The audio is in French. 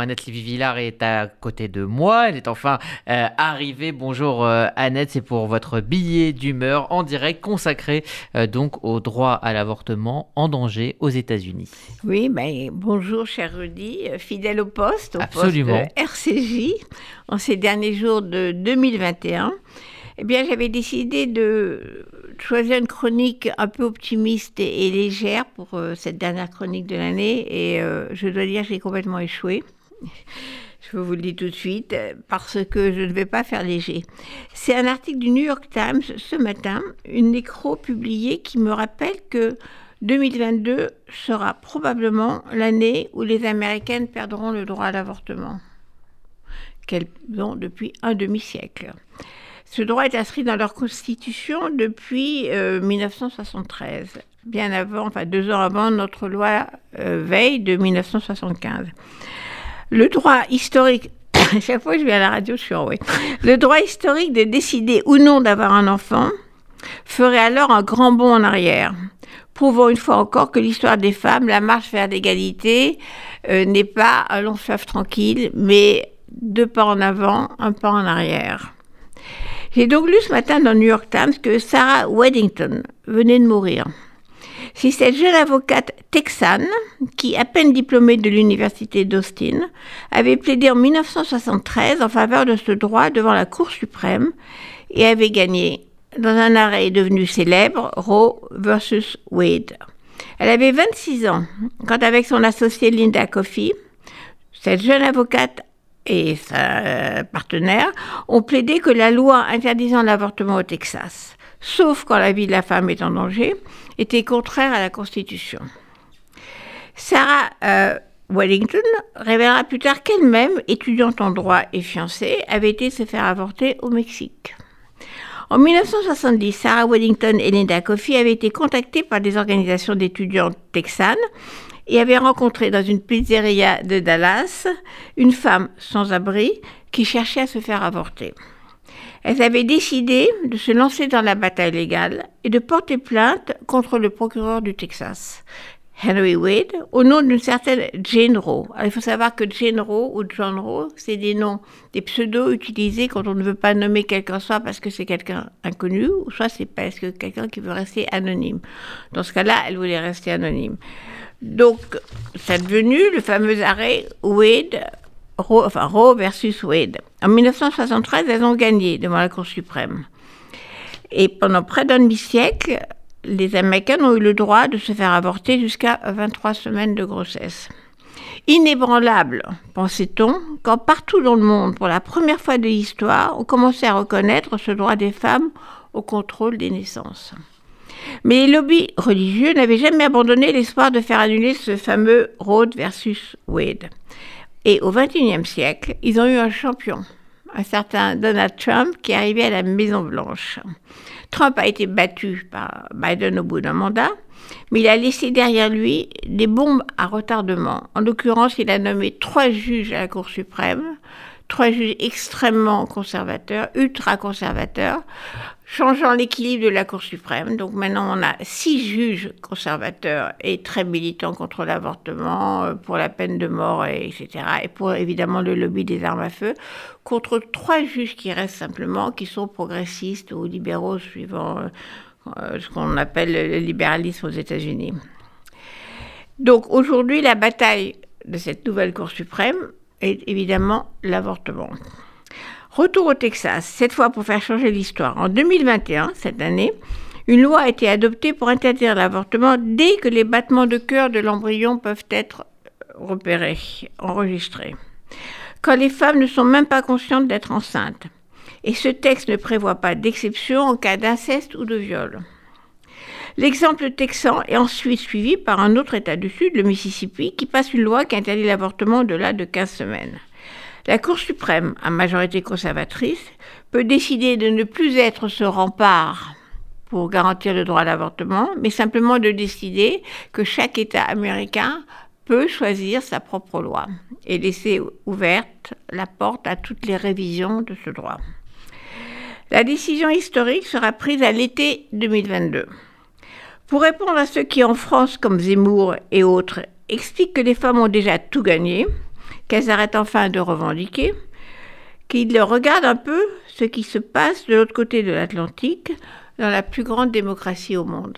Annette Lévy-Villard est à côté de moi. Elle est enfin euh, arrivée. Bonjour euh, Annette, c'est pour votre billet d'humeur en direct consacré euh, donc au droit à l'avortement en danger aux États-Unis. Oui, ben, bonjour cher Rudy, fidèle au poste, au Absolument. poste RCJ en ces derniers jours de 2021. Eh bien, j'avais décidé de choisir une chronique un peu optimiste et, légère pour euh, cette dernière chronique de l'année. Et euh, je dois dire que j'ai complètement échoué. Je vous le dis tout de suite, parce que je ne vais pas faire léger. C'est un article du New York Times ce matin, une nécro publiée qui me rappelle que 2022 sera probablement l'année où les Américaines perdront le droit à l'avortement, qu'elles ont depuis un demi-siècle. Ce droit est inscrit dans leur constitution depuis 1973, euh, bien avant, enfin deux ans avant notre loi euh, Veille de 1975. Le droit historique, chaque fois je vais à la radio, je suis. Le droit historique de décider ou non d'avoir un enfant ferait alors un grand bond en arrière, prouvant une fois encore que l'histoire des femmes, la marche vers l'égalité, euh, n'est pas un long fleuve tranquille, mais deux pas en avant, un pas en arrière. J'ai donc lu ce matin dans le New York Times que Sarah Weddington venait de mourir. C'est cette jeune avocate texane qui, à peine diplômée de l'université d'Austin, avait plaidé en 1973 en faveur de ce droit devant la Cour suprême et avait gagné dans un arrêt devenu célèbre, Roe versus Wade. Elle avait 26 ans quand, avec son associée Linda Coffey, cette jeune avocate et sa partenaire ont plaidé que la loi interdisant l'avortement au Texas, sauf quand la vie de la femme est en danger, était contraire à la Constitution. Sarah euh, Wellington révélera plus tard qu'elle-même, étudiante en droit et fiancée, avait été se faire avorter au Mexique. En 1970, Sarah Wellington et Linda Coffey avaient été contactées par des organisations d'étudiants texanes et avait rencontré dans une pizzeria de Dallas une femme sans abri qui cherchait à se faire avorter. Elles avaient décidé de se lancer dans la bataille légale et de porter plainte contre le procureur du Texas, Henry Wade, au nom d'une certaine Jane Roe. il faut savoir que Jane Roe ou John Roe, c'est des noms, des pseudos utilisés quand on ne veut pas nommer quelqu'un soit parce que c'est quelqu'un inconnu, ou soit c'est parce que quelqu'un qui veut rester anonyme. Dans ce cas-là, elle voulait rester anonyme. Donc, c'est devenu le fameux arrêt Wade, Roe, versus Wade. En 1973, elles ont gagné devant la Cour suprême. Et pendant près d'un demi-siècle, les Américains ont eu le droit de se faire avorter jusqu'à 23 semaines de grossesse. Inébranlable, pensait-on, quand partout dans le monde, pour la première fois de l'histoire, on commençait à reconnaître ce droit des femmes au contrôle des naissances. Mais les lobbies religieux n'avaient jamais abandonné l'espoir de faire annuler ce fameux Roe versus Wade. Et au XXIe siècle, ils ont eu un champion, un certain Donald Trump, qui est arrivé à la Maison-Blanche. Trump a été battu par Biden au bout d'un mandat, mais il a laissé derrière lui des bombes à retardement. En l'occurrence, il a nommé trois juges à la Cour suprême, trois juges extrêmement conservateurs, ultra conservateurs, changeant l'équilibre de la Cour suprême. Donc maintenant, on a six juges conservateurs et très militants contre l'avortement, euh, pour la peine de mort, etc. Et pour évidemment le lobby des armes à feu, contre trois juges qui restent simplement, qui sont progressistes ou libéraux, suivant euh, euh, ce qu'on appelle le libéralisme aux États-Unis. Donc aujourd'hui, la bataille de cette nouvelle Cour suprême est évidemment l'avortement. Retour au Texas, cette fois pour faire changer l'histoire. En 2021, cette année, une loi a été adoptée pour interdire l'avortement dès que les battements de cœur de l'embryon peuvent être repérés, enregistrés. Quand les femmes ne sont même pas conscientes d'être enceintes. Et ce texte ne prévoit pas d'exception en cas d'inceste ou de viol. L'exemple texan est ensuite suivi par un autre État du Sud, le Mississippi, qui passe une loi qui interdit l'avortement au-delà de 15 semaines. La Cour suprême, à majorité conservatrice, peut décider de ne plus être ce rempart pour garantir le droit à l'avortement, mais simplement de décider que chaque État américain peut choisir sa propre loi et laisser ouverte la porte à toutes les révisions de ce droit. La décision historique sera prise à l'été 2022. Pour répondre à ceux qui, en France, comme Zemmour et autres, expliquent que les femmes ont déjà tout gagné, qu'elles arrêtent enfin de revendiquer, qu'ils regardent un peu ce qui se passe de l'autre côté de l'Atlantique, dans la plus grande démocratie au monde.